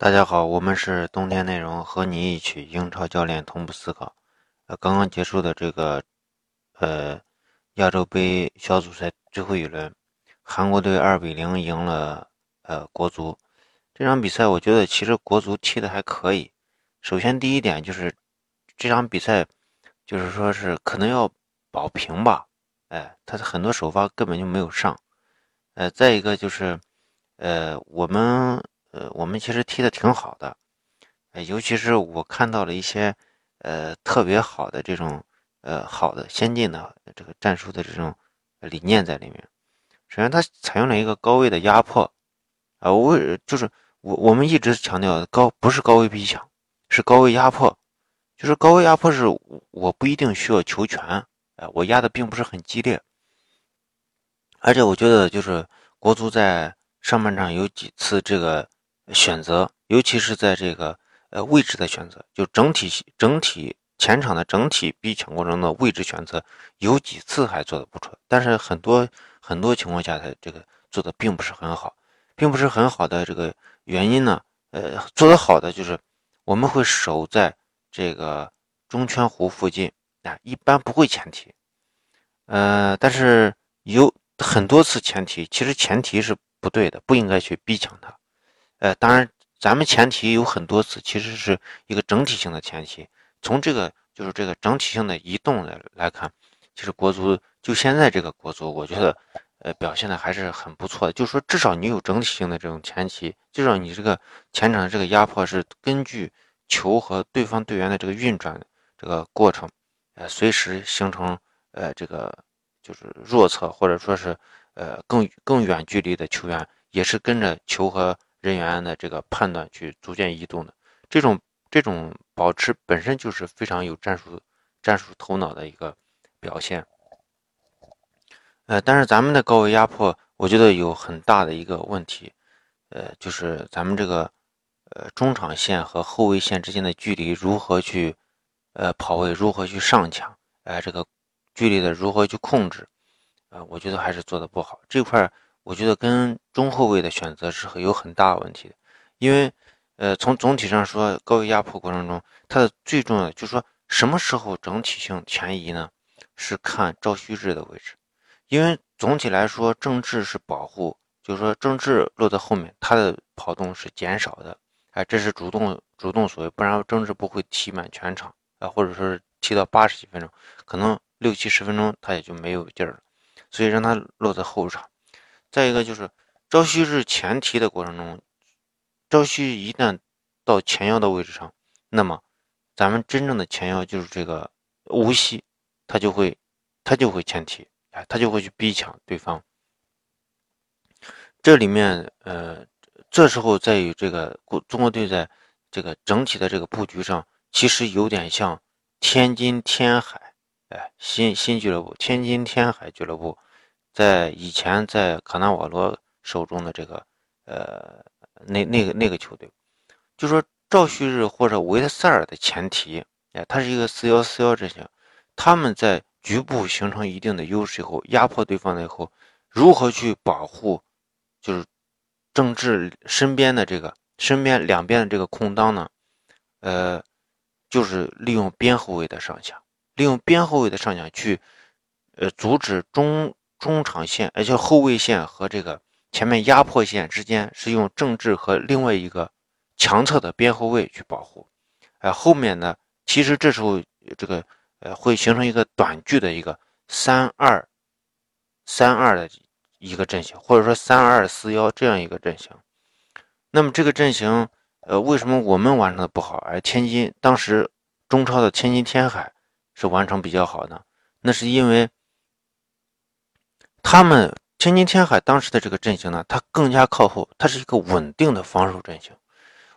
大家好，我们是冬天内容，和你一起英超教练同步思考。呃，刚刚结束的这个呃亚洲杯小组赛最后一轮，韩国队二比零赢了呃国足。这场比赛我觉得其实国足踢的还可以。首先第一点就是这场比赛就是说是可能要保平吧，哎，他的很多首发根本就没有上。呃，再一个就是呃我们。呃，我们其实踢的挺好的，呃，尤其是我看到了一些呃特别好的这种呃好的先进的这个战术的这种理念在里面。首先，它采用了一个高位的压迫，啊，我就是我我们一直强调高不是高位逼抢，是高位压迫，就是高位压迫是我不一定需要求全，哎，我压的并不是很激烈，而且我觉得就是国足在上半场有几次这个。选择，尤其是在这个呃位置的选择，就整体整体前场的整体逼抢过程的位置选择，有几次还做的不错，但是很多很多情况下，他这个做的并不是很好，并不是很好的这个原因呢，呃，做的好的就是我们会守在这个中圈弧附近啊，一般不会前提，呃，但是有很多次前提，其实前提是不对的，不应该去逼抢他。呃，当然，咱们前提有很多次，其实是一个整体性的前提。从这个就是这个整体性的移动来来看，其实国足就现在这个国足，我觉得，呃，表现的还是很不错的。就是说，至少你有整体性的这种前提，至少你这个前场的这个压迫是根据球和对方队员的这个运转这个过程，呃，随时形成呃这个就是弱侧或者说是呃更更远距离的球员也是跟着球和。人员的这个判断去逐渐移动的这种这种保持本身就是非常有战术战术头脑的一个表现。呃，但是咱们的高位压迫，我觉得有很大的一个问题，呃，就是咱们这个呃中场线和后卫线之间的距离如何去呃跑位，如何去上抢，哎，这个距离的如何去控制，呃，我觉得还是做的不好这块。我觉得跟中后卫的选择是很有很大问题的，因为，呃，从总体上说，高位压迫过程中，它的最重要的就是说，什么时候整体性前移呢？是看赵旭日的位置，因为总体来说，郑智是保护，就是说郑智落在后面，他的跑动是减少的，哎，这是主动主动所为，不然郑智不会踢满全场啊，或者说是踢到八十几分钟，可能六七十分钟他也就没有劲儿了，所以让他落在后场。再一个就是赵旭日前提的过程中，赵旭一旦到前腰的位置上，那么咱们真正的前腰就是这个无锡，他就会他就会前提，哎，他就会去逼抢对方。这里面呃，这时候在于这个中国队在这个整体的这个布局上，其实有点像天津天海，哎，新新俱乐部天津天海俱乐部。在以前，在卡纳瓦罗手中的这个，呃，那那个那个球队，就说赵旭日或者维特塞尔的前提，哎，他是一个四幺四幺阵型，他们在局部形成一定的优势以后，压迫对方了以后，如何去保护，就是郑智身边的这个身边两边的这个空当呢？呃，就是利用边后卫的上抢，利用边后卫的上抢去，呃，阻止中。中场线，而且后卫线和这个前面压迫线之间是用郑智和另外一个强侧的边后卫去保护，呃，后面呢，其实这时候这个呃会形成一个短距的一个三二三二的一个阵型，或者说三二四幺这样一个阵型。那么这个阵型，呃，为什么我们完成的不好，而天津当时中超的天津天海是完成比较好呢？那是因为。他们天津天海当时的这个阵型呢，它更加靠后，它是一个稳定的防守阵型。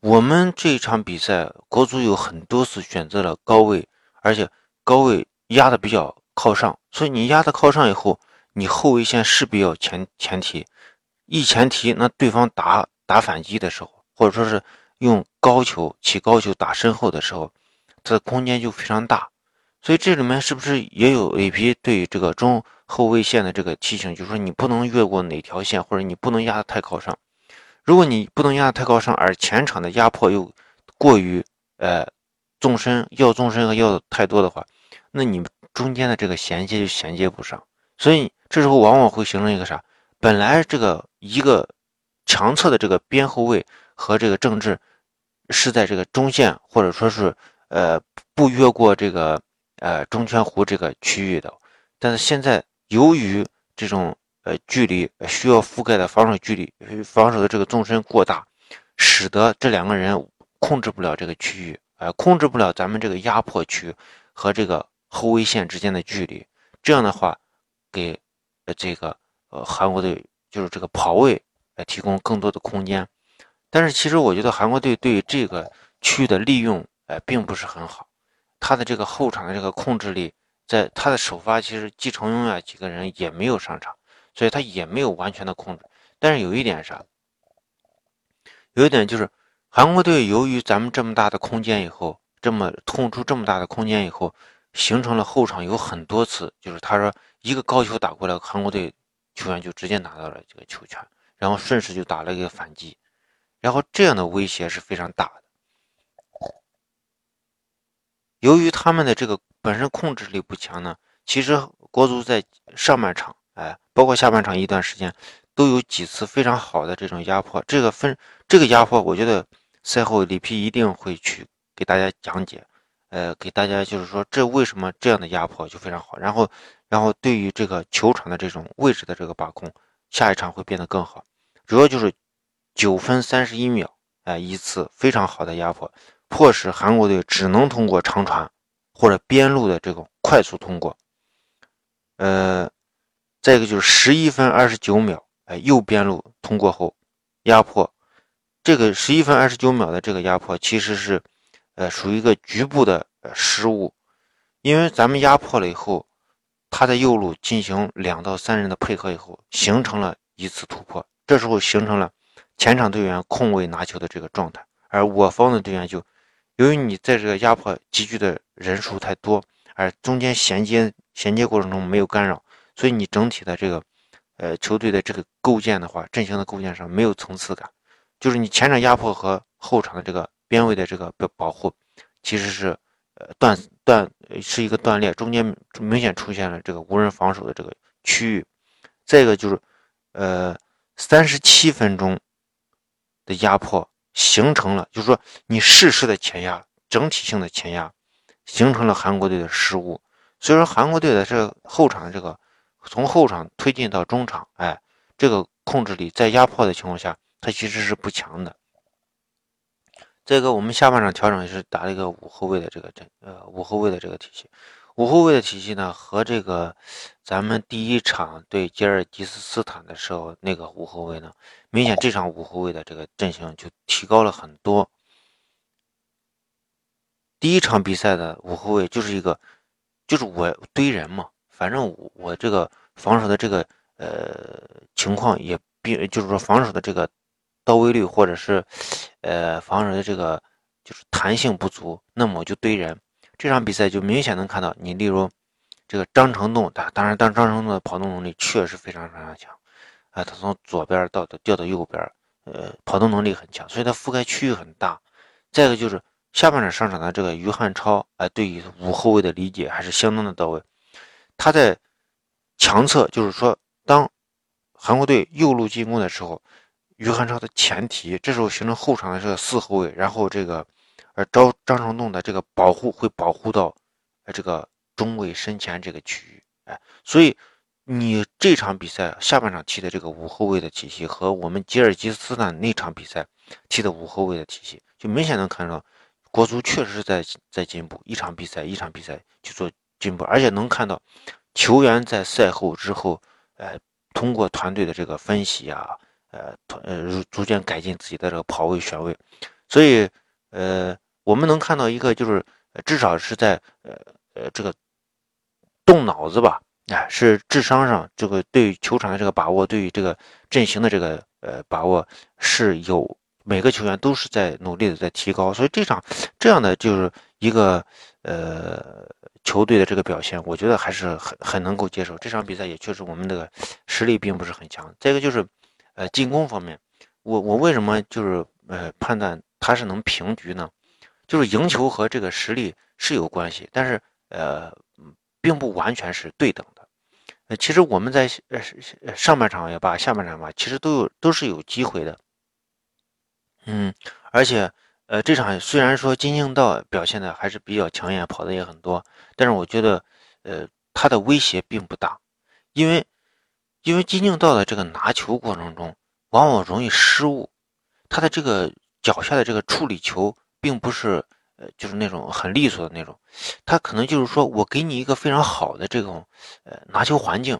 我们这一场比赛，国足有很多次选择了高位，而且高位压的比较靠上，所以你压的靠上以后，你后卫线势必要前前提，一前提，那对方打打反击的时候，或者说是用高球起高球打身后的时候，它的空间就非常大。所以这里面是不是也有 A P 对这个中？后卫线的这个提醒就是说，你不能越过哪条线，或者你不能压得太靠上。如果你不能压得太高上，而前场的压迫又过于呃纵深要纵深和要太多的话，那你中间的这个衔接就衔接不上，所以这时候往往会形成一个啥？本来这个一个强侧的这个边后卫和这个郑智是在这个中线或者说是呃不越过这个呃中圈弧这个区域的，但是现在由于这种呃距离需要覆盖的防守距离防守的这个纵深过大，使得这两个人控制不了这个区域，呃控制不了咱们这个压迫区和这个。后卫线之间的距离，这样的话，给呃这个呃韩国队就是这个跑位来提供更多的空间。但是其实我觉得韩国队对这个区域的利用，哎，并不是很好。他的这个后场的这个控制力，在他的首发其实季承庸啊几个人也没有上场，所以他也没有完全的控制。但是有一点啥？有一点就是韩国队由于咱们这么大的空间以后，这么空出这么大的空间以后。形成了后场有很多次，就是他说一个高球打过来，韩国队球员就直接拿到了这个球权，然后顺势就打了一个反击，然后这样的威胁是非常大的。由于他们的这个本身控制力不强呢，其实国足在上半场，哎，包括下半场一段时间，都有几次非常好的这种压迫。这个分这个压迫，我觉得赛后里皮一定会去给大家讲解。呃，给大家就是说，这为什么这样的压迫就非常好。然后，然后对于这个球场的这种位置的这个把控，下一场会变得更好。主要就是九分三十一秒，哎，一次非常好的压迫，迫使韩国队只能通过长传或者边路的这种快速通过。呃，再一个就是十一分二十九秒，哎，右边路通过后压迫，这个十一分二十九秒的这个压迫其实是。呃，属于一个局部的失误，因为咱们压迫了以后，他在右路进行两到三人的配合以后，形成了一次突破，这时候形成了前场队员空位拿球的这个状态，而我方的队员就由于你在这个压迫集聚的人数太多，而中间衔接衔接过程中没有干扰，所以你整体的这个呃球队的这个构建的话，阵型的构建上没有层次感，就是你前场压迫和后场的这个。边位的这个保保护，其实是呃断断是一个断裂，中间明显出现了这个无人防守的这个区域。再一个就是，呃，三十七分钟的压迫形成了，就是说你适时的前压，整体性的前压，形成了韩国队的失误。所以说韩国队的这个后场这个从后场推进到中场，哎，这个控制力在压迫的情况下，它其实是不强的。再一个我们下半场调整也是打了一个五后卫的这个阵，呃，五后卫的这个体系。五后卫的体系呢，和这个咱们第一场对吉尔吉斯斯坦的时候那个五后卫呢，明显这场五后卫的这个阵型就提高了很多。第一场比赛的五后卫就是一个，就是我堆人嘛，反正我我这个防守的这个呃情况也并就是说防守的这个。到位率或者是，呃，防守的这个就是弹性不足，那么我就堆人。这场比赛就明显能看到，你例如这个张成栋，他当然当张成栋的跑动能力确实非常非常强，啊，他从左边到掉到右边，呃，跑动能力很强，所以他覆盖区域很大。再一个就是下半场上场的这个于汉超，哎，对于五后卫的理解还是相当的到位。他在强侧，就是说当韩国队右路进攻的时候。于汉超的前提，这时候形成后场的这个四后卫，然后这个，而招张成栋的这个保护会保护到，呃这个中卫身前这个区域，哎，所以你这场比赛下半场踢的这个五后卫的体系和我们吉尔吉斯斯坦那场比赛踢的五后卫的体系，就明显能看到国足确实是在在进步，一场比赛一场比赛去做进步，而且能看到球员在赛后之后，呃，通过团队的这个分析啊。呃，团呃，逐渐改进自己的这个跑位选位，所以，呃，我们能看到一个，就是至少是在呃呃这个动脑子吧，哎，是智商上这个对球场的这个把握，对于这个阵型的这个呃把握是有每个球员都是在努力的在提高，所以这场这样的就是一个呃球队的这个表现，我觉得还是很很能够接受。这场比赛也确实我们的实力并不是很强，再一个就是。呃，进攻方面，我我为什么就是呃判断他是能平局呢？就是赢球和这个实力是有关系，但是呃并不完全是对等的。呃，其实我们在呃上半场也罢，下半场吧，其实都有都是有机会的。嗯，而且呃这场虽然说金敬道表现的还是比较抢眼，跑的也很多，但是我觉得呃他的威胁并不大，因为因为金敬道的这个拿球过程中往往容易失误，他的这个脚下的这个处理球。并不是，呃，就是那种很利索的那种，他可能就是说我给你一个非常好的这种，呃，拿球环境，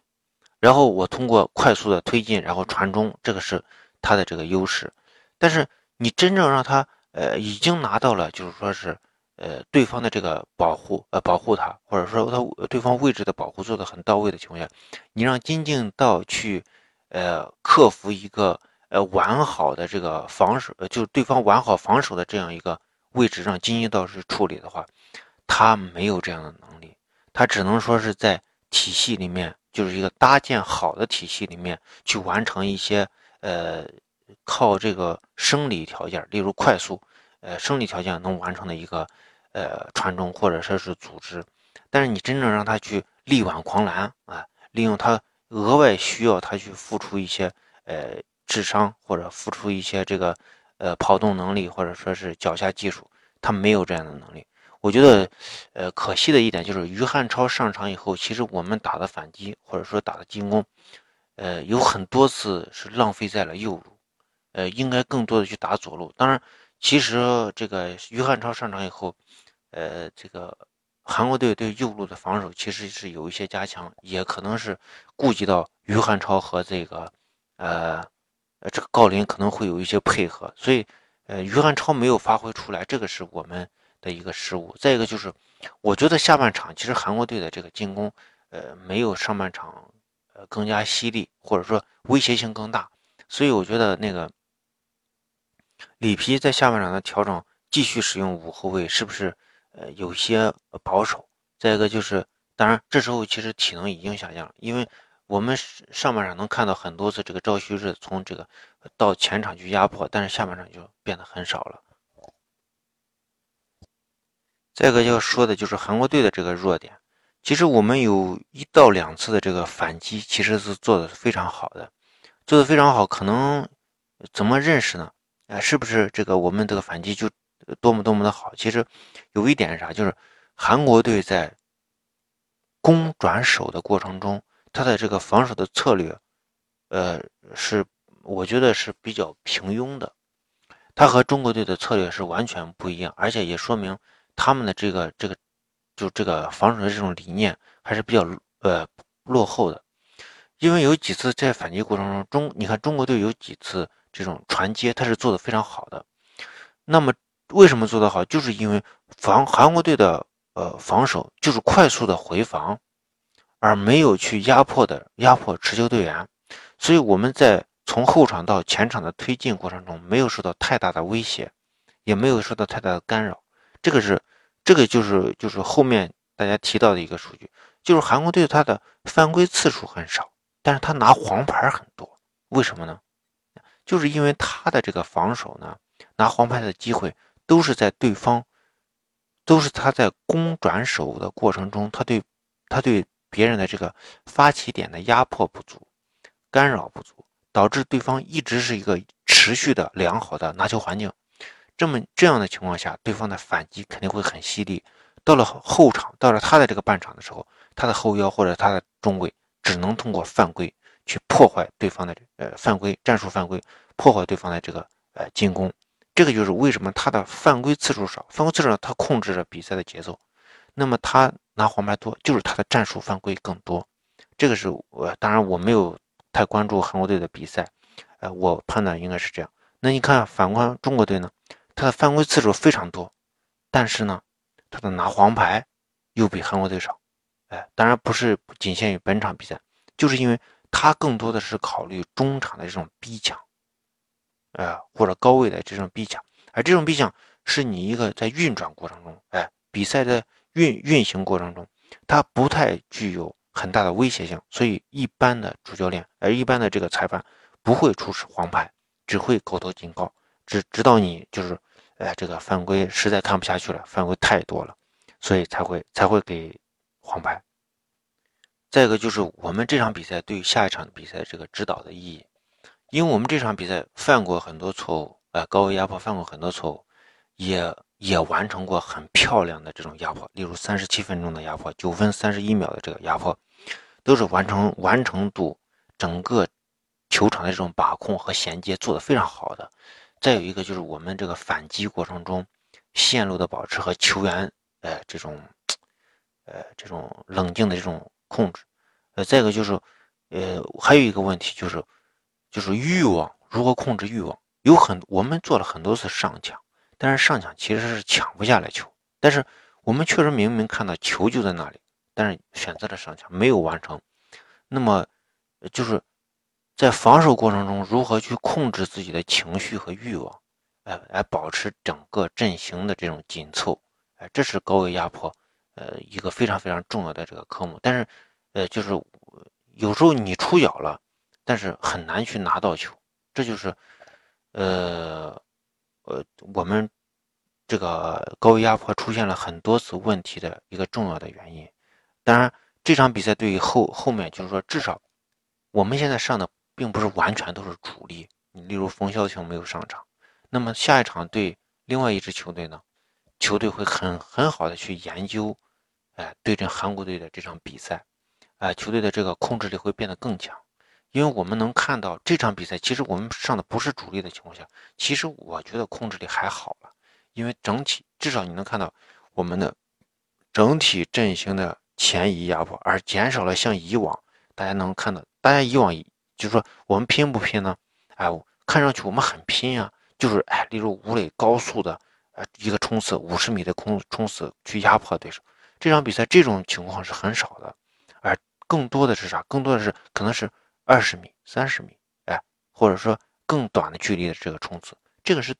然后我通过快速的推进，然后传中，这个是他的这个优势。但是你真正让他，呃，已经拿到了，就是说是，呃，对方的这个保护，呃，保护他，或者说他对方位置的保护做的很到位的情况下，你让金敬道去，呃，克服一个，呃，完好的这个防守，呃，就是对方完好防守的这样一个。位置让金英道士处理的话，他没有这样的能力，他只能说是在体系里面，就是一个搭建好的体系里面去完成一些呃靠这个生理条件，例如快速，呃生理条件能完成的一个呃传中或者说是组织，但是你真正让他去力挽狂澜啊，利用他额外需要他去付出一些呃智商或者付出一些这个。呃，跑动能力或者说是脚下技术，他没有这样的能力。我觉得，呃，可惜的一点就是于汉超上场以后，其实我们打的反击或者说打的进攻，呃，有很多次是浪费在了右路，呃，应该更多的去打左路。当然，其实这个于汉超上场以后，呃，这个韩国队对右路的防守其实是有一些加强，也可能是顾及到于汉超和这个，呃。呃，这个郜林可能会有一些配合，所以，呃，于汉超没有发挥出来，这个是我们的一个失误。再一个就是，我觉得下半场其实韩国队的这个进攻，呃，没有上半场，呃，更加犀利，或者说威胁性更大。所以我觉得那个里皮在下半场的调整，继续使用五后卫，是不是呃有些保守？再一个就是，当然这时候其实体能已经下降了，因为。我们上半场能看到很多次这个赵旭日从这个到前场去压迫，但是下半场就变得很少了。再一个要说的就是韩国队的这个弱点，其实我们有一到两次的这个反击，其实是做的非常好的，做的非常好。可能怎么认识呢？啊，是不是这个我们这个反击就多么多么的好？其实有一点是啥，就是韩国队在攻转守的过程中。他的这个防守的策略，呃，是我觉得是比较平庸的，他和中国队的策略是完全不一样，而且也说明他们的这个这个就这个防守的这种理念还是比较呃落后的，因为有几次在反击过程中，中你看中国队有几次这种传接，他是做的非常好的，那么为什么做得好？就是因为防韩国队的呃防守就是快速的回防。而没有去压迫的压迫持球队员，所以我们在从后场到前场的推进过程中没有受到太大的威胁，也没有受到太大的干扰。这个是，这个就是就是后面大家提到的一个数据，就是韩国队他的犯规次数很少，但是他拿黄牌很多。为什么呢？就是因为他的这个防守呢，拿黄牌的机会都是在对方，都是他在攻转守的过程中，他对，他对。别人的这个发起点的压迫不足，干扰不足，导致对方一直是一个持续的良好的拿球环境。这么这样的情况下，对方的反击肯定会很犀利。到了后场，到了他的这个半场的时候，他的后腰或者他的中卫只能通过犯规去破坏对方的呃犯规战术犯规，破坏对方的这个呃进攻。这个就是为什么他的犯规次数少，犯规次数少，他控制着比赛的节奏。那么他。拿黄牌多，就是他的战术犯规更多，这个是我当然我没有太关注韩国队的比赛，呃，我判断应该是这样。那你看反观中国队呢，他的犯规次数非常多，但是呢，他的拿黄牌又比韩国队少，哎，当然不是仅限于本场比赛，就是因为他更多的是考虑中场的这种逼抢，呃，或者高位的这种逼抢，而这种逼抢是你一个在运转过程中，哎，比赛的。运运行过程中，它不太具有很大的威胁性，所以一般的主教练，而一般的这个裁判不会出示黄牌，只会口头警告，直直到你就是，哎，这个犯规实在看不下去了，犯规太多了，所以才会才会给黄牌。再一个就是我们这场比赛对于下一场比赛这个指导的意义，因为我们这场比赛犯过很多错误，呃，高位压迫犯过很多错误，也也完成过很漂亮的这种压迫，例如三十七分钟的压迫，九分三十一秒的这个压迫，都是完成完成度整个球场的这种把控和衔接做得非常好的。再有一个就是我们这个反击过程中线路的保持和球员呃这种呃这种冷静的这种。控制，呃，再一个就是，呃，还有一个问题就是，就是欲望如何控制欲望？有很我们做了很多次上抢，但是上抢其实是抢不下来球，但是我们确实明明看到球就在那里，但是选择了上抢没有完成。那么，就是在防守过程中如何去控制自己的情绪和欲望，哎，来保持整个阵型的这种紧凑，哎，这是高位压迫。呃，一个非常非常重要的这个科目，但是，呃，就是有时候你出脚了，但是很难去拿到球，这就是，呃，呃，我们这个高位压迫出现了很多次问题的一个重要的原因。当然，这场比赛对于后后面就是说，至少我们现在上的并不是完全都是主力，你例如冯潇霆没有上场，那么下一场对另外一支球队呢，球队会很很好的去研究。哎，对阵韩国队的这场比赛，哎，球队的这个控制力会变得更强，因为我们能看到这场比赛，其实我们上的不是主力的情况下，其实我觉得控制力还好了，因为整体至少你能看到我们的整体阵型的前移压迫，而减少了像以往大家能看到，大家以往就是说我们拼不拼呢？哎，看上去我们很拼啊，就是哎，例如吴磊高速的呃一个冲刺，五十米的空冲刺去压迫对手。这场比赛这种情况是很少的，而更多的是啥？更多的是可能是二十米、三十米，哎，或者说更短的距离的这个冲刺。这个是，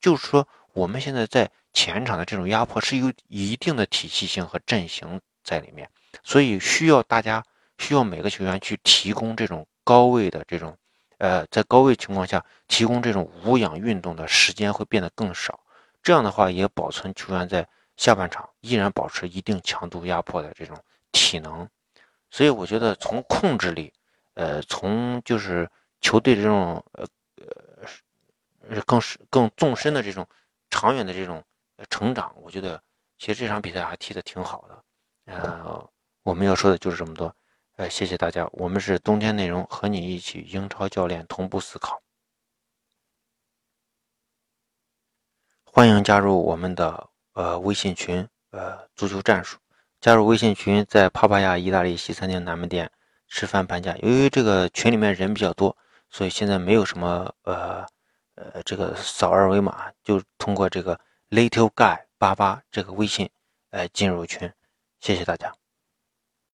就是说我们现在在前场的这种压迫是有一定的体系性和阵型在里面，所以需要大家需要每个球员去提供这种高位的这种，呃，在高位情况下提供这种无氧运动的时间会变得更少。这样的话也保存球员在。下半场依然保持一定强度压迫的这种体能，所以我觉得从控制力，呃，从就是球队这种呃呃更是更纵深的这种长远的这种成长，我觉得其实这场比赛还踢得挺好的。呃，我们要说的就是这么多，呃，谢谢大家，我们是冬天内容，和你一起英超教练同步思考，欢迎加入我们的。呃，微信群，呃，足球战术，加入微信群，在帕帕亚意大利西餐厅南门店吃饭半价。由于这个群里面人比较多，所以现在没有什么呃呃，这个扫二维码就通过这个 little guy 八八这个微信，来，进入群。谢谢大家。